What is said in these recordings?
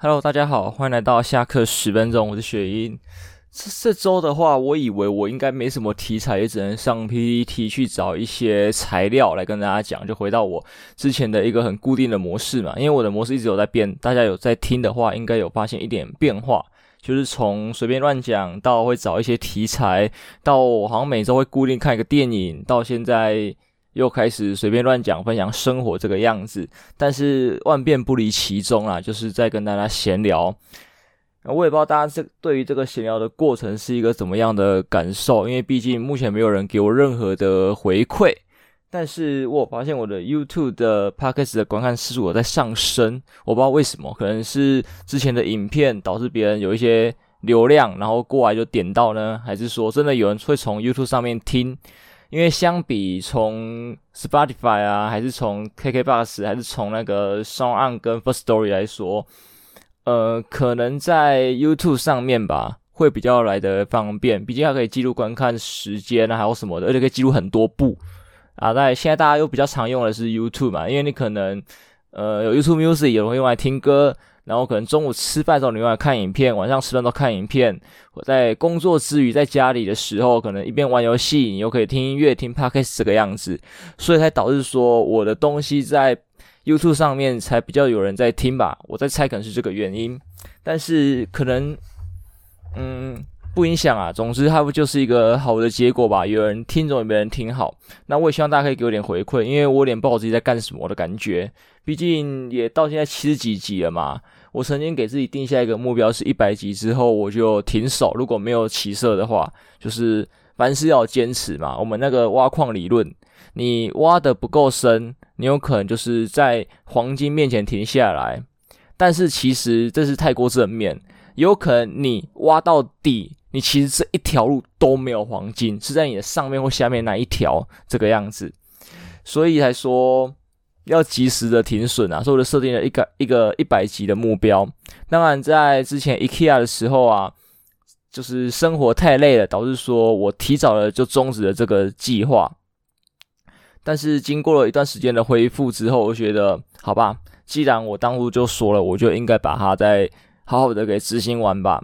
Hello，大家好，欢迎来到下课十分钟，我是雪英。这这周的话，我以为我应该没什么题材，也只能上 PPT 去找一些材料来跟大家讲，就回到我之前的一个很固定的模式嘛。因为我的模式一直有在变，大家有在听的话，应该有发现一点变化，就是从随便乱讲到会找一些题材，到我好像每周会固定看一个电影，到现在。又开始随便乱讲，分享生活这个样子，但是万变不离其宗啊，就是在跟大家闲聊。我也不知道大家这对于这个闲聊的过程是一个怎么样的感受，因为毕竟目前没有人给我任何的回馈。但是我发现我的 YouTube 的 Podcast 的观看次数有在上升，我不知道为什么，可能是之前的影片导致别人有一些流量，然后过来就点到呢，还是说真的有人会从 YouTube 上面听？因为相比从 Spotify 啊，还是从 KKBox，还是从那个 SoundOn 跟 First Story 来说，呃，可能在 YouTube 上面吧，会比较来的方便。毕竟它可以记录观看时间啊，还有什么的，而且可以记录很多部啊。在现在大家又比较常用的是 YouTube 嘛，因为你可能呃有 YouTube Music，有人会用来听歌。然后可能中午吃饭的时候你用来看影片，晚上吃饭都看影片。我在工作之余，在家里的时候，可能一边玩游戏，你又可以听音乐、听 Podcast 这个样子，所以才导致说我的东西在 YouTube 上面才比较有人在听吧。我在猜可能是这个原因，但是可能嗯不影响啊。总之它不就是一个好的结果吧？有人听总比没人听好。那我也希望大家可以给我点回馈，因为我有点不知道自己在干什么的感觉。毕竟也到现在七十几集了嘛。我曾经给自己定下一个目标，是一百集之后我就停手。如果没有起色的话，就是凡事要坚持嘛。我们那个挖矿理论，你挖的不够深，你有可能就是在黄金面前停下来。但是其实这是太过正面，有可能你挖到底，你其实这一条路都没有黄金，是在你的上面或下面那一条这个样子。所以才说。要及时的停损啊，所以我就设定了一个一个一百级的目标。当然，在之前 IKEA 的时候啊，就是生活太累了，导致说我提早了就终止了这个计划。但是经过了一段时间的恢复之后，我觉得好吧，既然我当初就说了，我就应该把它再好好的给执行完吧。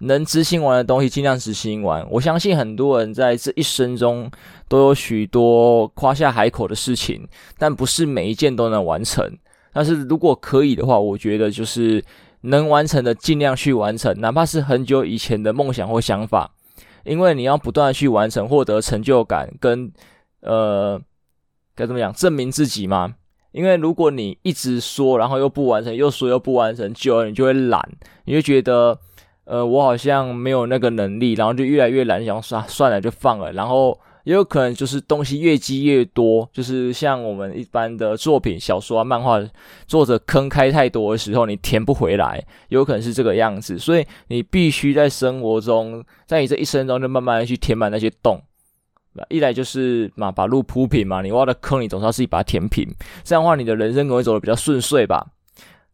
能执行完的东西尽量执行完。我相信很多人在这一生中都有许多夸下海口的事情，但不是每一件都能完成。但是如果可以的话，我觉得就是能完成的尽量去完成，哪怕是很久以前的梦想或想法，因为你要不断的去完成，获得成就感跟呃该怎么讲证明自己嘛。因为如果你一直说，然后又不完成，又说又不完成，久了你就会懒，你就觉得。呃，我好像没有那个能力，然后就越来越懒，想算算了就放了。然后也有可能就是东西越积越多，就是像我们一般的作品、小说啊、漫画，作者坑开太多的时候，你填不回来，有可能是这个样子。所以你必须在生活中，在你这一生中，就慢慢的去填满那些洞。一来就是嘛，把路铺平嘛，你挖的坑，你总是要自己把它填平。这样的话，你的人生可能会走得比较顺遂吧。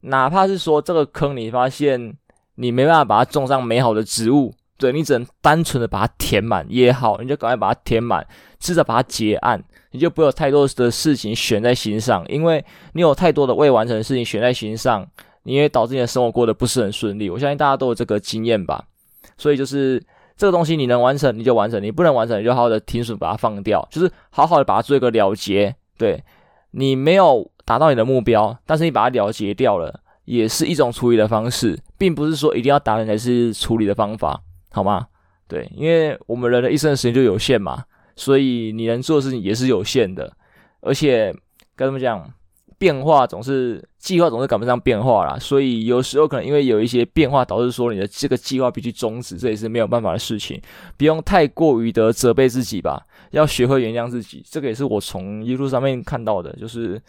哪怕是说这个坑，你发现。你没办法把它种上美好的植物，对，你只能单纯的把它填满也好，你就赶快把它填满，试着把它结案，你就不会有太多的事情悬在心上，因为你有太多的未完成的事情悬在心上，你会导致你的生活过得不是很顺利。我相信大家都有这个经验吧，所以就是这个东西你能完成你就完成，你不能完成你就好好的停损把它放掉，就是好好的把它做一个了结。对，你没有达到你的目标，但是你把它了结掉了。也是一种处理的方式，并不是说一定要达人才是处理的方法，好吗？对，因为我们人的一生的时间就有限嘛，所以你能做的事情也是有限的，而且该怎么讲，变化总是计划总是赶不上变化啦，所以有时候可能因为有一些变化导致说你的这个计划必须终止，这也是没有办法的事情，不用太过于的责备自己吧，要学会原谅自己，这个也是我从一路上面看到的，就是。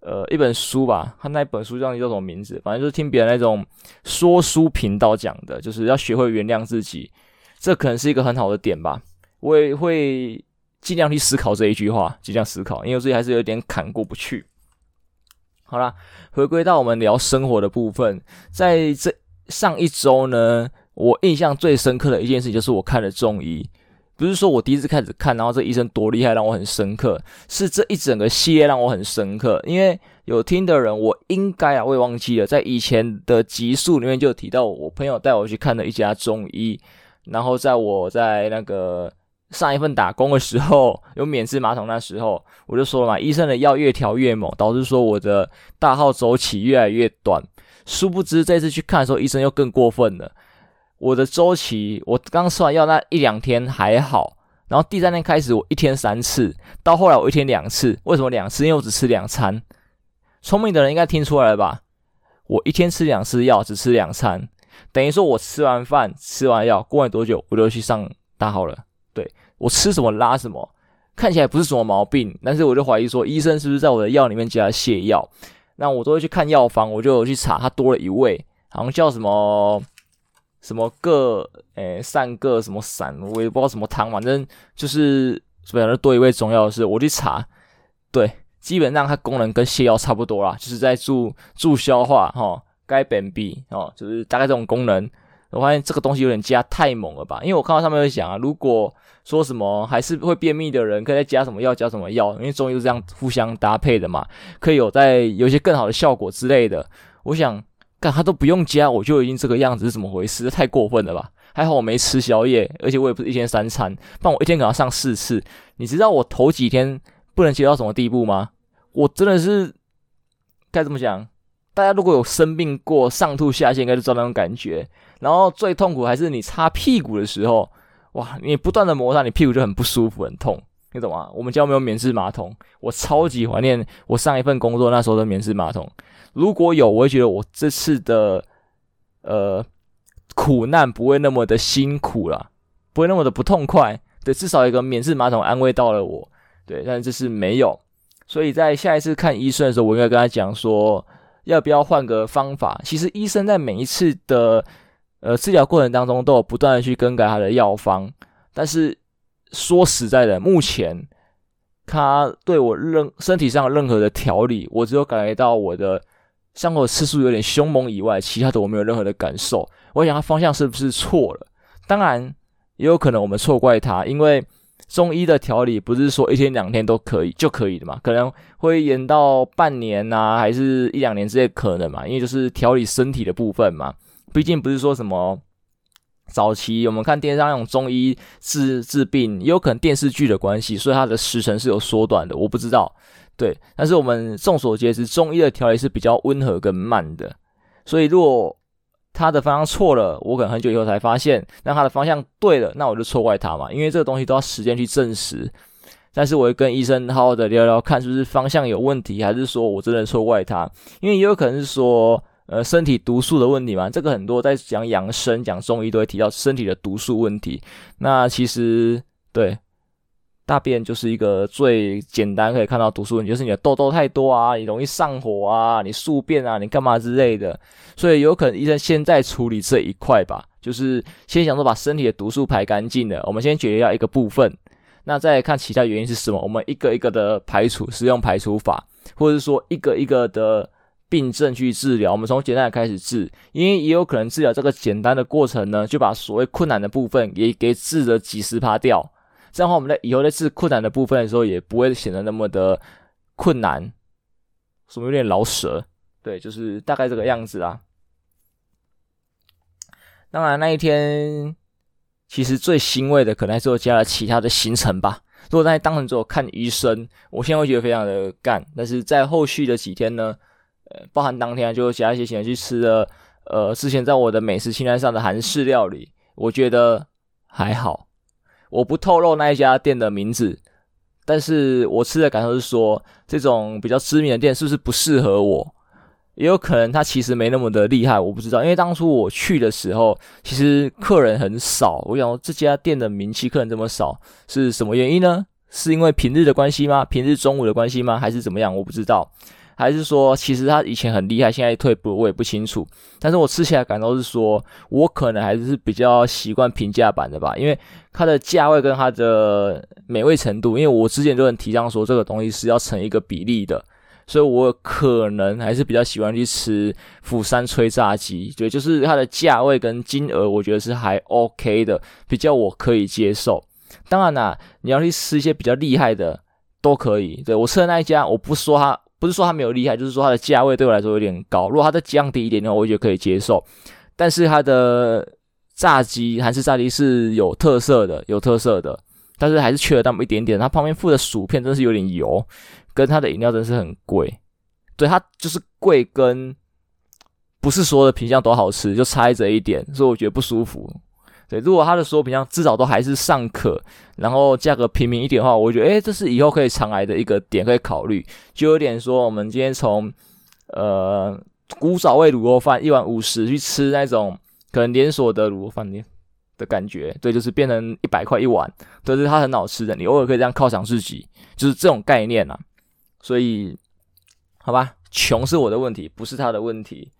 呃，一本书吧，他那本书叫叫什么名字？反正就是听别人那种说书频道讲的，就是要学会原谅自己，这可能是一个很好的点吧。我也会尽量去思考这一句话，尽量思考，因为自己还是有点坎过不去。好啦，回归到我们聊生活的部分，在这上一周呢，我印象最深刻的一件事就是我看了中医。不是说我第一次开始看，然后这医生多厉害让我很深刻，是这一整个系列让我很深刻。因为有听的人，我应该啊，我也忘记了，在以前的集数里面就提到，我朋友带我去看的一家中医。然后在我在那个上一份打工的时候，有免治马桶，那时候我就说了嘛，医生的药越调越猛，导致说我的大号周期越来越短。殊不知这次去看的时候，医生又更过分了。我的周期，我刚吃完药那一两天还好，然后第三天开始我一天三次，到后来我一天两次。为什么两次？因为我只吃两餐。聪明的人应该听出来了吧？我一天吃两次药，只吃两餐，等于说我吃完饭、吃完药，过了多久我就去上大号了。对，我吃什么拉什么，看起来不是什么毛病，但是我就怀疑说医生是不是在我的药里面加了泻药？那我都会去看药房，我就去查，它多了一味，好像叫什么。什么各诶散个什么散，我也不知道什么汤，反正就是反正多一味中药的事，我去查，对，基本上它功能跟泻药差不多啦，就是在助助消化哈，该便秘哦，就是大概这种功能。我发现这个东西有点加太猛了吧，因为我看到上面有讲啊，如果说什么还是会便秘的人，可以再加什么药，加什么药，因为中医是这样互相搭配的嘛，可以有在有一些更好的效果之类的。我想。干他都不用加，我就已经这个样子是怎么回事？太过分了吧！还好我没吃宵夜，而且我也不是一天三餐，但我一天可能要上四次。你知道我头几天不能接到什么地步吗？我真的是该怎么讲？大家如果有生病过，上吐下泻，应该就知道那种感觉。然后最痛苦还是你擦屁股的时候，哇！你不断的摩擦，你屁股就很不舒服，很痛。你懂吗？我们家没有免治马桶，我超级怀念我上一份工作那时候的免治马桶。如果有，我会觉得我这次的呃苦难不会那么的辛苦啦，不会那么的不痛快。对，至少一个免治马桶安慰到了我。对，但这次没有，所以在下一次看医生的时候，我应该跟他讲说，要不要换个方法。其实医生在每一次的呃治疗过程当中，都有不断的去更改他的药方，但是。说实在的，目前他对我任身体上任何的调理，我只有感觉到我的伤口次数有点凶猛以外，其他的我没有任何的感受。我想他方向是不是错了？当然也有可能我们错怪他，因为中医的调理不是说一天两天都可以就可以的嘛，可能会延到半年呐、啊，还是一两年之类可能嘛，因为就是调理身体的部分嘛，毕竟不是说什么。早期我们看电视上那种中医治治病，也有可能电视剧的关系，所以它的时程是有缩短的。我不知道，对。但是我们众所皆知，中医的调理是比较温和跟慢的。所以如果他的方向错了，我可能很久以后才发现；那他的方向对了，那我就错怪他嘛。因为这个东西都要时间去证实。但是我会跟医生好好的聊聊，看是不是方向有问题，还是说我真的错怪他？因为也有可能是说。呃，身体毒素的问题嘛，这个很多在讲养生、讲中医都会提到身体的毒素问题。那其实对，大便就是一个最简单可以看到毒素问题，就是你的痘痘太多啊，你容易上火啊，你宿便啊，你干嘛之类的。所以有可能医生先在处理这一块吧，就是先想说把身体的毒素排干净了，我们先解决掉一个部分，那再看其他原因是什么，我们一个一个的排除，使用排除法，或者是说一个一个的。病症去治疗，我们从简单的开始治，因为也有可能治疗这个简单的过程呢，就把所谓困难的部分也给治了几十趴掉。这样的话，我们在以后在治困难的部分的时候，也不会显得那么的困难，什么有点老舍，对，就是大概这个样子啦。当然那一天，其实最欣慰的可能还是我加了其他的行程吧。如果在当成做看医生，我现在会觉得非常的干，但是在后续的几天呢？呃，包含当天啊就加一些钱去吃了，呃，之前在我的美食清单上的韩式料理，我觉得还好。我不透露那一家店的名字，但是我吃的感受是说，这种比较知名的店是不是不适合我？也有可能它其实没那么的厉害，我不知道。因为当初我去的时候，其实客人很少。我想这家店的名气客人这么少，是什么原因呢？是因为平日的关系吗？平日中午的关系吗？还是怎么样？我不知道。还是说，其实他以前很厉害，现在退步，我也不清楚。但是我吃起来感受是说，我可能还是比较习惯平价版的吧，因为它的价位跟它的美味程度，因为我之前就很提倡说这个东西是要成一个比例的，所以我可能还是比较喜欢去吃釜山炊炸鸡，对，就是它的价位跟金额，我觉得是还 OK 的，比较我可以接受。当然啦，你要去吃一些比较厉害的都可以。对，我吃的那一家，我不说它，不是说它没有厉害，就是说它的价位对我来说有点高。如果它再降低一点的话，我觉得可以接受。但是它的炸鸡韩式炸鸡是有特色的，有特色的，但是还是缺了那么一点点。它旁边附的薯片真是有点油，跟它的饮料真是很贵。对，它就是贵，跟不是所有的品相都好吃，就差这一点，所以我觉得不舒服。对，如果它的所有品相至少都还是尚可，然后价格平民一点的话，我觉得，诶，这是以后可以常来的一个点，可以考虑。就有点说，我们今天从呃古早味卤肉饭一碗五十去吃那种可能连锁的卤肉饭店的感觉，对，就是变成一百块一碗，但是它很好吃的，你偶尔可以这样犒赏自己，就是这种概念啊。所以。好吧，穷是我的问题，不是他的问题。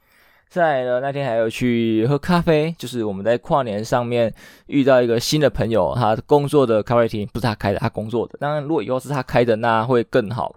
再来呢，那天还有去喝咖啡，就是我们在跨年上面遇到一个新的朋友，他工作的咖啡厅不是他开的，他工作的。当然，如果以后是他开的，那会更好。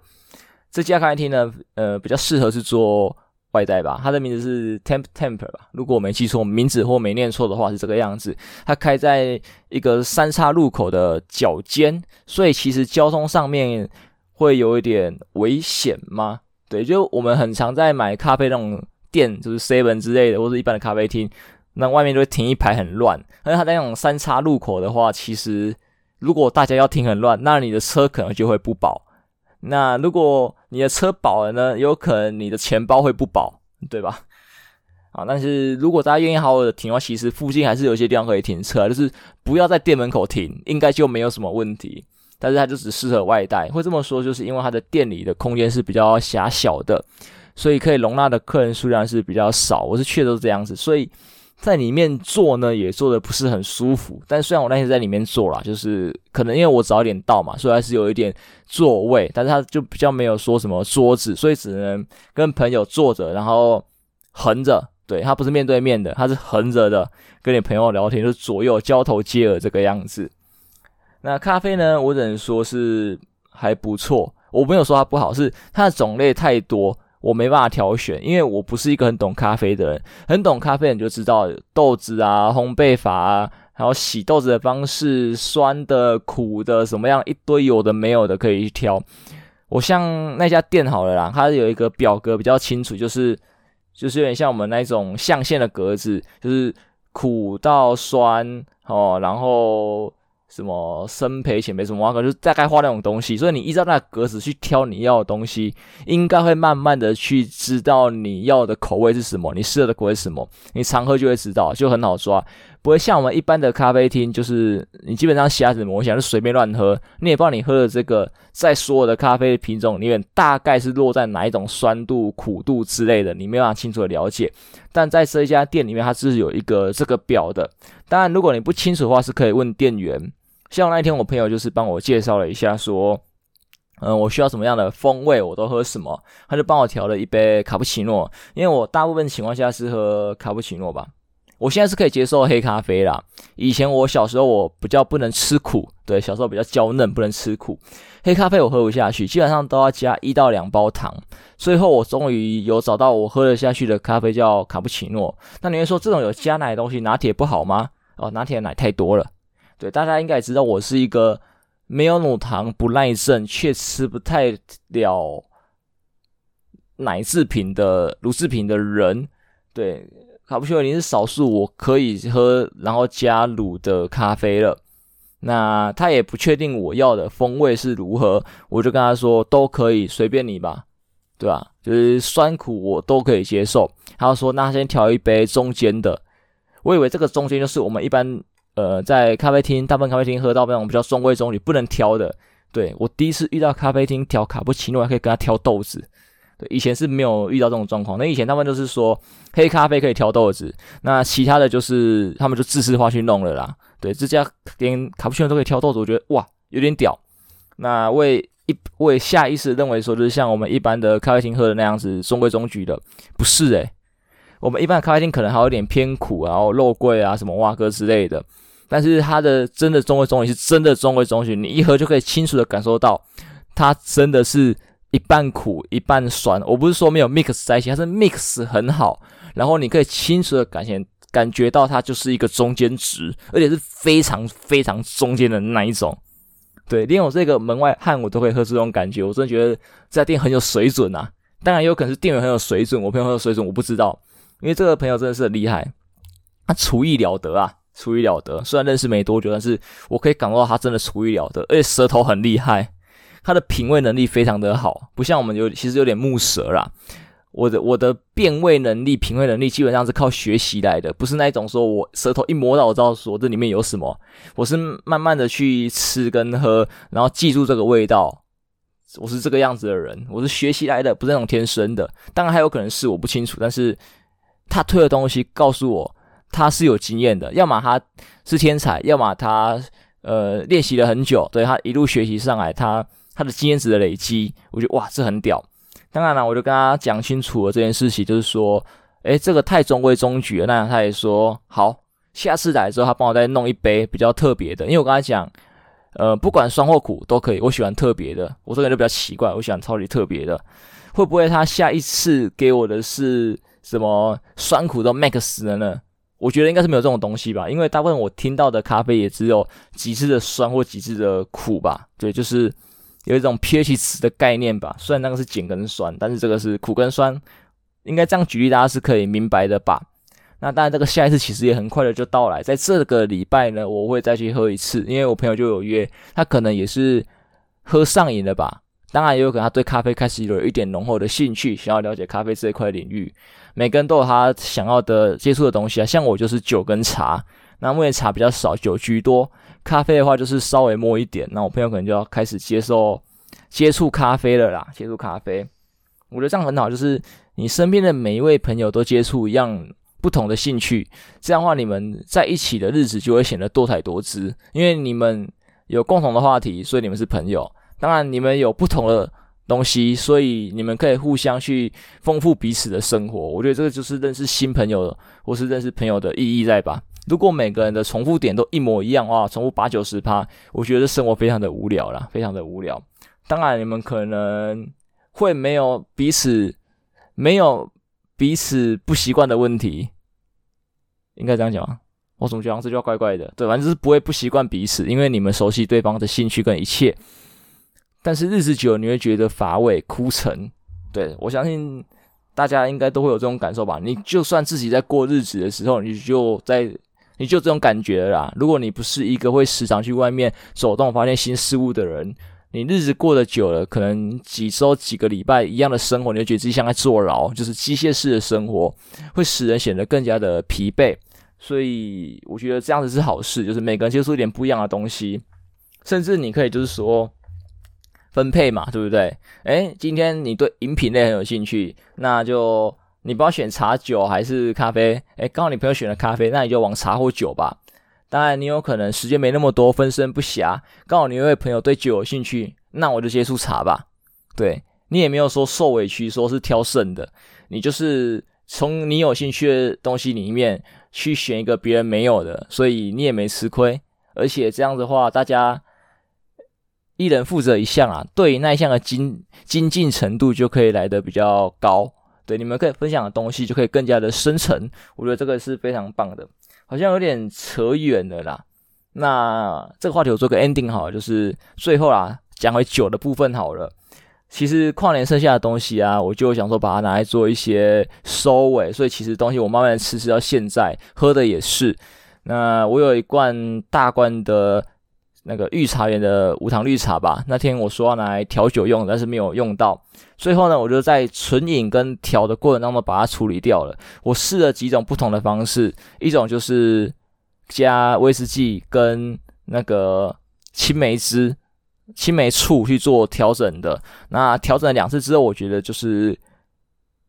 这家咖啡厅呢，呃，比较适合是做外带吧。他的名字是 Temp Temper 吧，如果我没记错名字或没念错的话是这个样子。他开在一个三岔路口的角尖，所以其实交通上面会有一点危险吗？对，就我们很常在买咖啡那种店，就是 Seven 之类的，或者一般的咖啡厅，那外面就会停一排很乱。而它那种三岔路口的话，其实如果大家要停很乱，那你的车可能就会不保。那如果你的车保了呢，有可能你的钱包会不保，对吧？啊，但是如果大家愿意好好的停的话，其实附近还是有一些地方可以停车，就是不要在店门口停，应该就没有什么问题。但是它就只适合外带，会这么说，就是因为它的店里的空间是比较狭小的，所以可以容纳的客人数量是比较少。我是去的都是这样子，所以在里面坐呢也坐的不是很舒服。但虽然我那天在里面坐啦，就是可能因为我早一点到嘛，所以还是有一点座位，但是他就比较没有说什么桌子，所以只能跟朋友坐着，然后横着。对，他不是面对面的，他是横着的，跟你朋友聊天，就左右交头接耳这个样子。那咖啡呢？我只能说是还不错，我没有说它不好，是它的种类太多，我没办法挑选，因为我不是一个很懂咖啡的人。很懂咖啡的人就知道豆子啊、烘焙法啊，还有洗豆子的方式、酸的、苦的，什么样一堆有的没有的可以去挑。我像那家店好了啦，它有一个表格比较清楚，就是就是有点像我们那种象限的格子，就是苦到酸哦，然后。什么深焙、浅焙什么挖格，就大概画那种东西，所以你依照那个格子去挑你要的东西，应该会慢慢的去知道你要的口味是什么，你适合的口味是什么，你常喝就会知道，就很好抓，不会像我们一般的咖啡厅，就是你基本上瞎子摸象，就随便乱喝，你也不知道你喝的这个在所有的咖啡品种里面大概是落在哪一种酸度、苦度之类的，你没办法清楚的了解。但在这一家店里面，它是有一个这个表的，当然如果你不清楚的话，是可以问店员。像那一天，我朋友就是帮我介绍了一下，说，嗯，我需要什么样的风味，我都喝什么，他就帮我调了一杯卡布奇诺。因为我大部分情况下是喝卡布奇诺吧，我现在是可以接受黑咖啡啦。以前我小时候我比较不能吃苦，对，小时候比较娇嫩，不能吃苦，黑咖啡我喝不下去，基本上都要加一到两包糖。最后我终于有找到我喝得下去的咖啡，叫卡布奇诺。那你会说这种有加奶的东西，拿铁不好吗？哦，拿铁的奶太多了。对，大家应该也知道，我是一个没有乳糖不耐症，却吃不太了奶制品的乳制品的人。对，卡布奇诺已经是少数我可以喝然后加乳的咖啡了。那他也不确定我要的风味是如何，我就跟他说都可以，随便你吧，对吧？就是酸苦我都可以接受。他说那先调一杯中间的，我以为这个中间就是我们一般。呃，在咖啡厅，大部分咖啡厅喝到那种比较中规中矩、不能挑的。对，我第一次遇到咖啡厅调卡布奇诺，还可以跟他挑豆子。对，以前是没有遇到这种状况。那以前他们就是说黑咖啡可以挑豆子，那其他的就是他们就自私化去弄了啦。对，这家连卡布奇诺都可以挑豆子，我觉得哇，有点屌。那我也一我也下意识认为说，就是像我们一般的咖啡厅喝的那样子中规中矩的，不是诶、我们一般的咖啡厅可能还有点偏苦，然后肉桂啊什么哇哥之类的。但是它的真的中规中矩是真的中规中矩，你一喝就可以清楚的感受到，它真的是一半苦一半酸。我不是说没有 mix 在一起，它是 mix 很好，然后你可以清楚的感觉感觉到它就是一个中间值，而且是非常非常中间的那一种。对，连我这个门外汉我都可以喝出这种感觉，我真的觉得这家店很有水准啊！当然也有可能是店员很有水准，我朋友很有水准，我不知道，因为这个朋友真的是很厉害，他厨艺了得啊，厨艺了得。虽然认识没多久，但是我可以感受到他真的厨艺了得，而且舌头很厉害，他的品味能力非常的好，不像我们有其实有点木舌啦。我的我的辨味能力、品味能力基本上是靠学习来的，不是那一种说我舌头一摸到我知道说这里面有什么，我是慢慢的去吃跟喝，然后记住这个味道。我是这个样子的人，我是学习来的，不是那种天生的。当然还有可能是我不清楚，但是他推的东西告诉我他是有经验的，要么他是天才，要么他呃练习了很久，对，他一路学习上来，他他的经验值的累积，我觉得哇，这很屌。当然了，我就跟他讲清楚了这件事情，就是说，诶，这个太中规中矩了。那他也说好，下次来之后他帮我再弄一杯比较特别的，因为我跟他讲。呃，不管酸或苦都可以，我喜欢特别的。我这个人就比较奇怪，我喜欢超级特别的。会不会他下一次给我的是什么酸苦都 max 的呢？我觉得应该是没有这种东西吧，因为大部分我听到的咖啡也只有极致的酸或极致的苦吧。对，就是有一种 pH 值的概念吧。虽然那个是碱跟酸，但是这个是苦跟酸，应该这样举例大家是可以明白的吧。那当然，这个下一次其实也很快的就到来，在这个礼拜呢，我会再去喝一次，因为我朋友就有约，他可能也是喝上瘾了吧。当然也有可能他对咖啡开始有一点浓厚的兴趣，想要了解咖啡这一块领域。每个人都有他想要的接触的东西啊，像我就是酒跟茶，那目前茶比较少，酒居多。咖啡的话就是稍微摸一点，那我朋友可能就要开始接受接触咖啡了啦，接触咖啡。我觉得这样很好，就是你身边的每一位朋友都接触一样。不同的兴趣，这样的话，你们在一起的日子就会显得多彩多姿。因为你们有共同的话题，所以你们是朋友。当然，你们有不同的东西，所以你们可以互相去丰富彼此的生活。我觉得这个就是认识新朋友，或是认识朋友的意义在吧？如果每个人的重复点都一模一样的话，重复八九十趴，我觉得生活非常的无聊啦，非常的无聊。当然，你们可能会没有彼此，没有。彼此不习惯的问题，应该这样讲？我总觉得这句话怪怪的。对，反正就是不会不习惯彼此，因为你们熟悉对方的兴趣跟一切。但是日子久了，你会觉得乏味、枯沉。对，我相信大家应该都会有这种感受吧？你就算自己在过日子的时候，你就在，你就这种感觉啦。如果你不是一个会时常去外面走动、发现新事物的人。你日子过得久了，可能几周、几个礼拜一样的生活，你就觉得自己像在坐牢，就是机械式的生活，会使人显得更加的疲惫。所以我觉得这样子是好事，就是每个人接触一点不一样的东西，甚至你可以就是说分配嘛，对不对？诶，今天你对饮品类很有兴趣，那就你不要选茶酒还是咖啡？诶，刚好你朋友选了咖啡，那你就往茶或酒吧。当然，你有可能时间没那么多，分身不暇。刚好你有位朋友对酒有兴趣，那我就接触茶吧。对，你也没有说受委屈，说是挑剩的，你就是从你有兴趣的东西里面去选一个别人没有的，所以你也没吃亏。而且这样子的话，大家一人负责一项啊，对于那一项的精精进程度就可以来得比较高。对，你们可以分享的东西就可以更加的深层。我觉得这个是非常棒的。好像有点扯远了啦，那这个话题我做个 ending 好了，就是最后啦，讲回酒的部分好了。其实跨年剩下的东西啊，我就想说把它拿来做一些收尾，所以其实东西我慢慢吃，吃到现在喝的也是。那我有一罐大罐的。那个御茶园的无糖绿茶吧，那天我说要拿来调酒用，但是没有用到。最后呢，我就在纯饮跟调的过程当中把它处理掉了。我试了几种不同的方式，一种就是加威士忌跟那个青梅汁、青梅醋去做调整的。那调整了两次之后，我觉得就是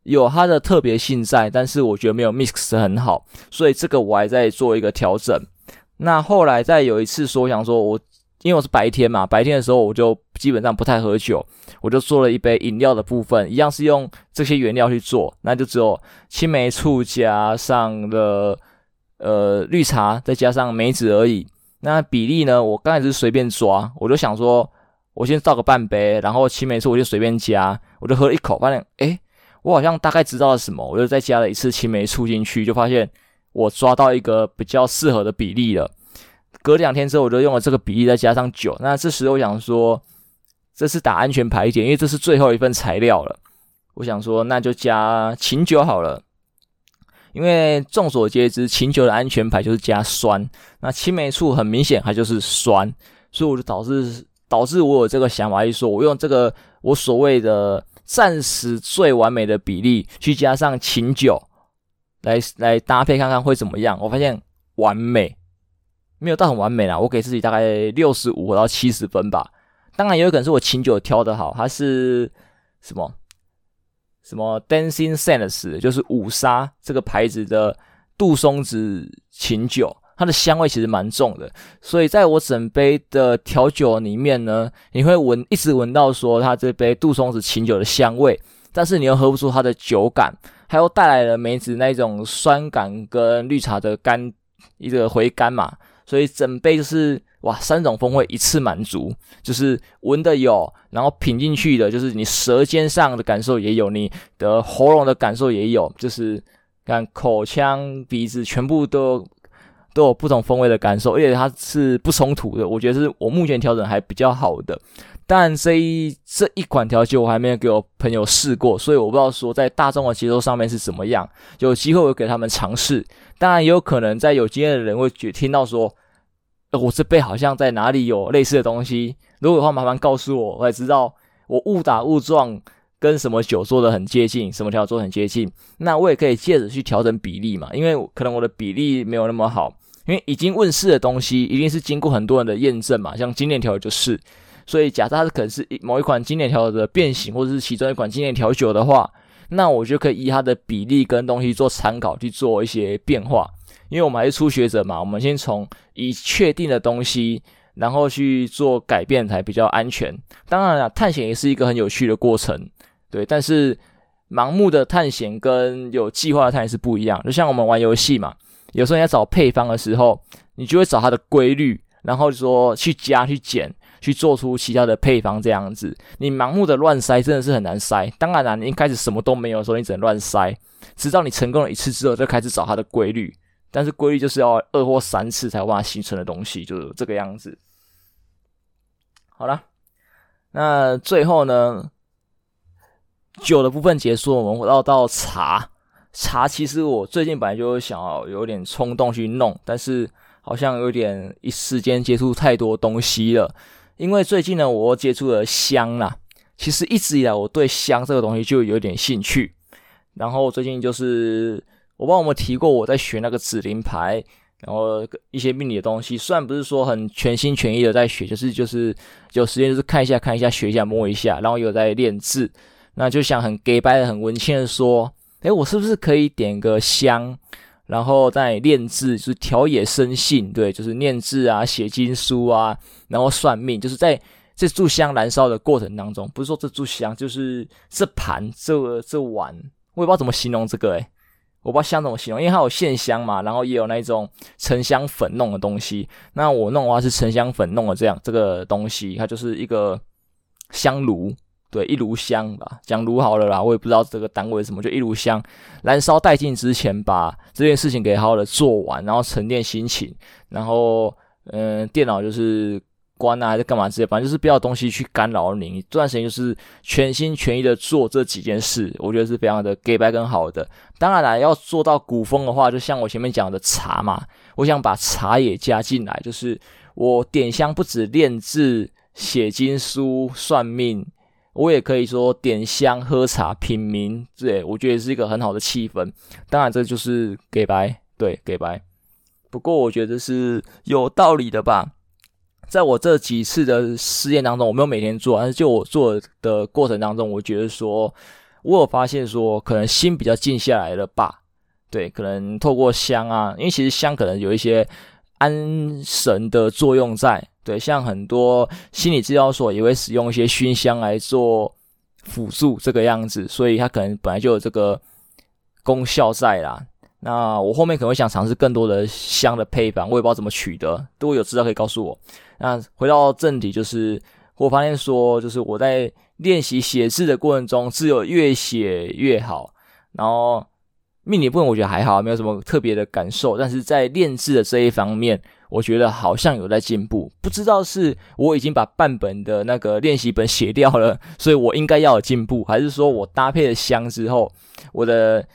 有它的特别性在，但是我觉得没有 mix 很好，所以这个我还在做一个调整。那后来再有一次说，我想说我因为我是白天嘛，白天的时候我就基本上不太喝酒，我就做了一杯饮料的部分，一样是用这些原料去做，那就只有青梅醋加上了呃绿茶，再加上梅子而已。那比例呢，我刚才是随便抓，我就想说我先倒个半杯，然后青梅醋我就随便加，我就喝了一口，发现诶，我好像大概知道了什么，我就再加了一次青梅醋进去，就发现。我抓到一个比较适合的比例了。隔两天之后，我就用了这个比例，再加上酒。那这时候我想说，这是打安全牌一点，因为这是最后一份材料了。我想说，那就加琴酒好了。因为众所皆知，琴酒的安全牌就是加酸。那青梅醋很明显它就是酸，所以我就导致导致我有这个想法，就是说我用这个我所谓的暂时最完美的比例去加上琴酒，来来搭配看看会怎么样。我发现完美，没有到很完美啦，我给自己大概六十五到七十分吧。当然也有可能是我琴酒挑的好，它是什么？什么 Dancing Sands 就是五沙这个牌子的杜松子琴酒，它的香味其实蛮重的，所以在我整杯的调酒里面呢，你会闻一直闻到说它这杯杜松子琴酒的香味，但是你又喝不出它的酒感，它又带来了梅子那种酸感跟绿茶的甘一个回甘嘛，所以整杯就是。哇，三种风味一次满足，就是闻的有，然后品进去的，就是你舌尖上的感受也有，你的喉咙的感受也有，就是看口腔、鼻子全部都都有不同风味的感受，而且它是不冲突的。我觉得是我目前调整还比较好的。但这一这一款调酒我还没有给我朋友试过，所以我不知道说在大众的接受上面是怎么样。有机会我给他们尝试，当然也有可能在有经验的人会觉听到说。呃我这杯好像在哪里有类似的东西，如果的话麻烦告诉我，我也知道我误打误撞跟什么酒做的很接近，什么调做很接近，那我也可以借着去调整比例嘛，因为可能我的比例没有那么好，因为已经问世的东西一定是经过很多人的验证嘛，像经典调酒就是，所以假设它是可能是某一款经典调酒的变形，或者是其中一款经典调酒的话，那我就可以以它的比例跟东西做参考去做一些变化。因为我们还是初学者嘛，我们先从已确定的东西，然后去做改变才比较安全。当然了，探险也是一个很有趣的过程，对。但是盲目的探险跟有计划的探险是不一样。就像我们玩游戏嘛，有时候你要找配方的时候，你就会找它的规律，然后说去加、去减、去做出其他的配方这样子。你盲目的乱塞真的是很难塞。当然了，你一开始什么都没有的时候，你只能乱塞，直到你成功了一次之后，就开始找它的规律。但是规律就是要二或三次才有办法形成的东西，就是这个样子。好了，那最后呢，酒的部分结束，我们回到到茶。茶其实我最近本来就想要有点冲动去弄，但是好像有点一时间接触太多东西了。因为最近呢，我接触了香啦。其实一直以来我对香这个东西就有点兴趣，然后最近就是。我帮我们提过，我在学那个紫灵牌，然后一些命理的东西，虽然不是说很全心全意的在学，就是就是有时间就是看一下看一下学一下摸一下，然后有在练字，那就想很假掰的很文青的说，诶，我是不是可以点个香，然后再练字，就是调野生性，对，就是念字啊，写经书啊，然后算命，就是在这炷香燃烧的过程当中，不是说这炷香，就是这盘这这碗，我也不知道怎么形容这个，诶。我不知道香怎么形容，因为它有线香嘛，然后也有那种沉香粉弄的东西。那我弄的话是沉香粉弄的这样这个东西，它就是一个香炉，对，一炉香吧，讲炉好了啦，我也不知道这个单位什么，就一炉香燃烧殆尽之前，把这件事情给好好的做完，然后沉淀心情，然后嗯、电脑就是。关啊，还是干嘛之类，反正就是不要东西去干扰你。这段时间就是全心全意的做这几件事，我觉得是非常的给白跟好的。当然啦，要做到古风的话，就像我前面讲的茶嘛，我想把茶也加进来，就是我点香不止练字、写经书、算命，我也可以说点香、喝茶、品茗，对，我觉得是一个很好的气氛。当然，这就是给白，对，给白。不过我觉得是有道理的吧。在我这几次的实验当中，我没有每天做，但是就我做的过程当中，我觉得说，我有发现说，可能心比较静下来了吧？对，可能透过香啊，因为其实香可能有一些安神的作用在。对，像很多心理治疗所也会使用一些熏香来做辅助这个样子，所以它可能本来就有这个功效在啦。那我后面可能会想尝试更多的香的配方，我也不知道怎么取得，如果有知道可以告诉我。那回到正题，就是我发现说，就是我在练习写字的过程中，字有越写越好，然后命理部分我觉得还好，没有什么特别的感受。但是在练字的这一方面，我觉得好像有在进步。不知道是我已经把半本的那个练习本写掉了，所以我应该要有进步，还是说我搭配了香之后，我的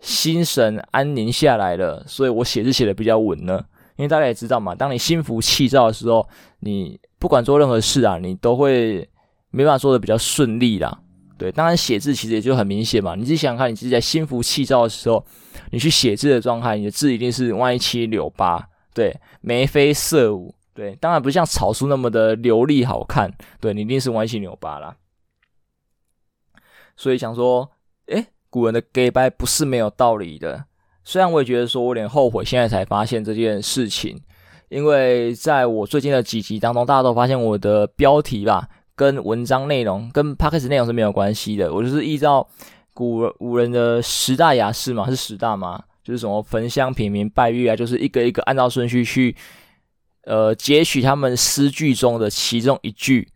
心神安宁下来了，所以我写字写的比较稳呢？因为大家也知道嘛，当你心浮气躁的时候，你不管做任何事啊，你都会没办法做的比较顺利啦。对，当然写字其实也就很明显嘛。你自己想想看，你自己在心浮气躁的时候，你去写字的状态，你的字一定是歪七扭八，对，眉飞色舞，对，当然不像草书那么的流利好看，对，你一定是歪七扭八啦。所以想说，诶，古人的假掰不是没有道理的。虽然我也觉得说我有点后悔，现在才发现这件事情，因为在我最近的几集当中，大家都发现我的标题吧。跟文章内容、跟 podcast 内容是没有关系的。我就是依照古古人的十大雅士嘛，是十大嘛，就是什么焚香、品茗、拜月啊，就是一个一个按照顺序去，呃，截取他们诗句中的其中一句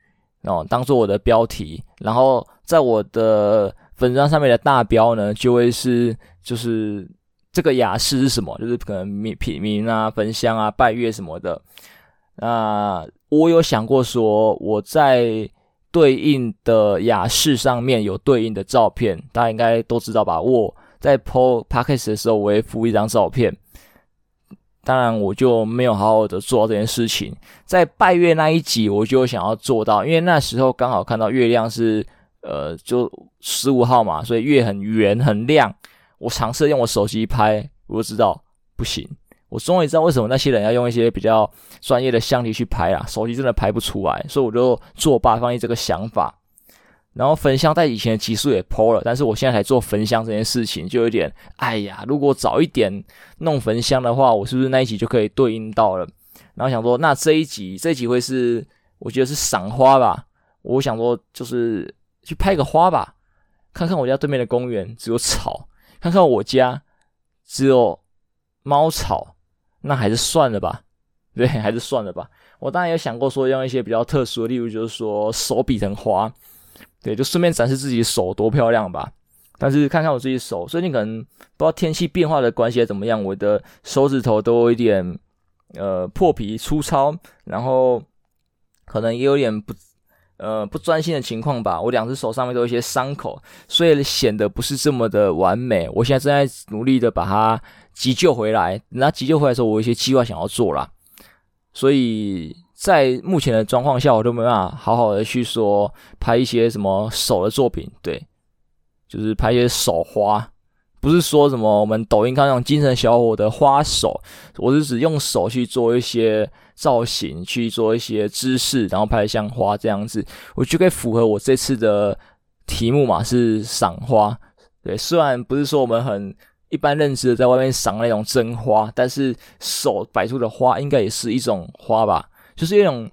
哦，当做我的标题。然后在我的粉专上面的大标呢，就会是就是这个雅士是什么，就是可能品品茗啊、焚香啊、拜月什么的。那我有想过说我在。对应的雅士上面有对应的照片，大家应该都知道吧？我在 po podcast 的时候，我会附一张照片。当然，我就没有好好的做到这件事情。在拜月那一集，我就想要做到，因为那时候刚好看到月亮是呃，就十五号嘛，所以月很圆很亮。我尝试用我手机拍，我就知道不行。我终于知道为什么那些人要用一些比较专业的相机去拍啊，手机真的拍不出来，所以我就作罢，放弃这个想法。然后焚香在以前的集数也剖了，但是我现在才做焚香这件事情，就有点哎呀，如果早一点弄焚香的话，我是不是那一集就可以对应到了？然后想说，那这一集这一集会是我觉得是赏花吧？我想说就是去拍个花吧，看看我家对面的公园只有草，看看我家只有猫草。那还是算了吧，对，还是算了吧。我当然有想过说用一些比较特殊的，例如就是说手比成花，对，就顺便展示自己手多漂亮吧。但是看看我自己手，最近可能不知道天气变化的关系怎么样，我的手指头都有一点呃破皮粗糙，然后可能也有点不呃不专心的情况吧。我两只手上面都有一些伤口，所以显得不是这么的完美。我现在正在努力的把它。急救回来，那急救回来的时候，我有一些计划想要做啦，所以在目前的状况下，我都没办法好好的去说拍一些什么手的作品，对，就是拍一些手花，不是说什么我们抖音看那种精神小伙的花手，我是指用手去做一些造型，去做一些姿势，然后拍像花这样子，我就可以符合我这次的题目嘛，是赏花，对，虽然不是说我们很。一般认知的在外面赏那种真花，但是手摆出的花应该也是一种花吧，就是一种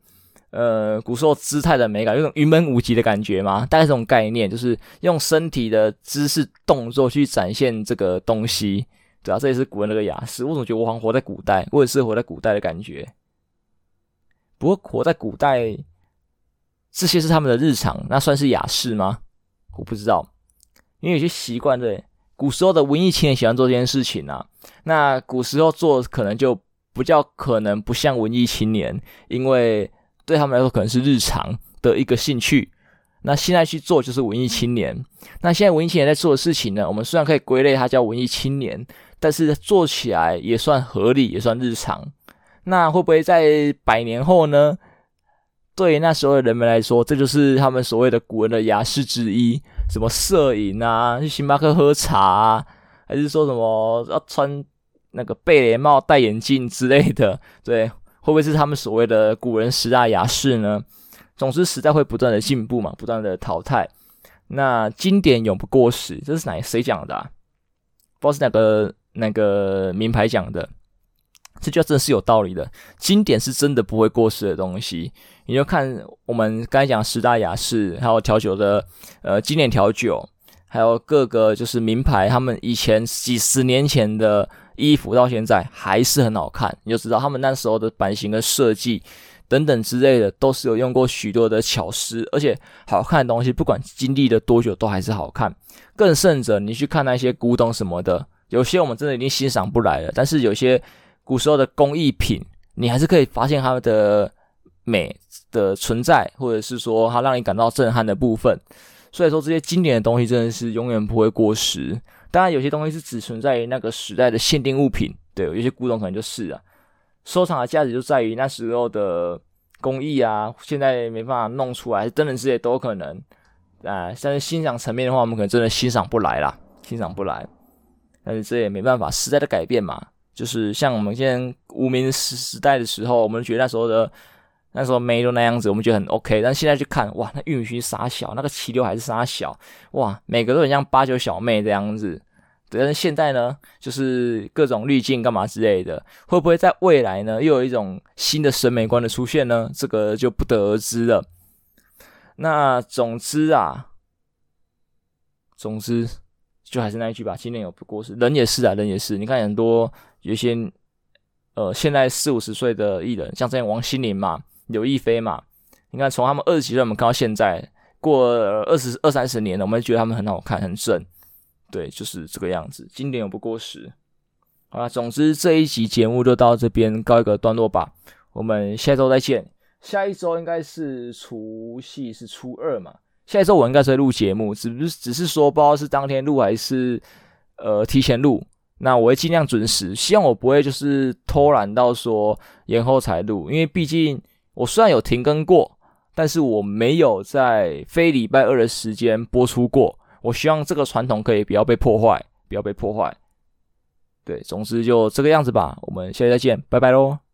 呃古时候姿态的美感，有种云门舞集的感觉嘛，大概这种概念，就是用身体的姿势动作去展现这个东西，对啊，这也是古人那个雅士。我总觉得我好像活在古代，我也是活在古代的感觉。不过活在古代，这些是他们的日常，那算是雅士吗？我不知道，因为有些习惯对。古时候的文艺青年喜欢做这件事情啊，那古时候做可能就比较可能不像文艺青年，因为对他们来说可能是日常的一个兴趣。那现在去做就是文艺青年。那现在文艺青年在做的事情呢，我们虽然可以归类它叫文艺青年，但是做起来也算合理，也算日常。那会不会在百年后呢？对那时候的人们来说，这就是他们所谓的古人的雅士之一。什么摄影啊，去星巴克喝茶啊，还是说什么要穿那个贝雷帽、戴眼镜之类的？对，会不会是他们所谓的古人十大雅士呢？总之，时代会不断的进步嘛，不断的淘汰。那经典永不过时，这是哪谁讲的啊？不知道是哪个那个名牌讲的。这句话真的是有道理的，经典是真的不会过时的东西。你就看我们刚才讲十大雅士，还有调酒的呃经典调酒，还有各个就是名牌，他们以前几十年前的衣服到现在还是很好看，你就知道他们那时候的版型的设计等等之类的，都是有用过许多的巧思，而且好看的东西不管经历了多久都还是好看。更甚者，你去看那些古董什么的。有些我们真的已经欣赏不来了，但是有些古时候的工艺品，你还是可以发现它的美的存在，或者是说它让你感到震撼的部分。所以说这些经典的东西真的是永远不会过时。当然，有些东西是只存在于那个时代的限定物品，对，有些古董可能就是啊。收藏的价值就在于那时候的工艺啊，现在没办法弄出来，等等之类都有可能啊。但是欣赏层面的话，我们可能真的欣赏不来啦，欣赏不来。但是这也没办法，时代的改变嘛。就是像我们现在无名时时代的时候，我们觉得那时候的那时候妹都那样子，我们觉得很 OK。但现在去看，哇，那玉米须傻小，那个齐刘海是傻小，哇，每个都很像八九小妹这样子。但是现在呢，就是各种滤镜干嘛之类的，会不会在未来呢，又有一种新的审美观的出现呢？这个就不得而知了。那总之啊，总之就还是那一句吧，今年有不过时，人也是啊，人也是。你看很多有些呃，现在四五十岁的艺人，像这样王心凌嘛，刘亦菲嘛，你看从他们二十几岁我们看到现在，过二十二三十年了，我们觉得他们很好看，很正。对，就是这个样子，经典永不过时。好了，总之这一集节目就到这边告一个段落吧。我们下周再见。下一周应该是除夕，是初二嘛？下一周我应该是会录节目，只是只是说不知道是当天录还是呃提前录。那我会尽量准时，希望我不会就是偷懒到说延后才录，因为毕竟我虽然有停更过，但是我没有在非礼拜二的时间播出过。我希望这个传统可以不要被破坏，不要被破坏。对，总之就这个样子吧。我们下期再见，拜拜喽。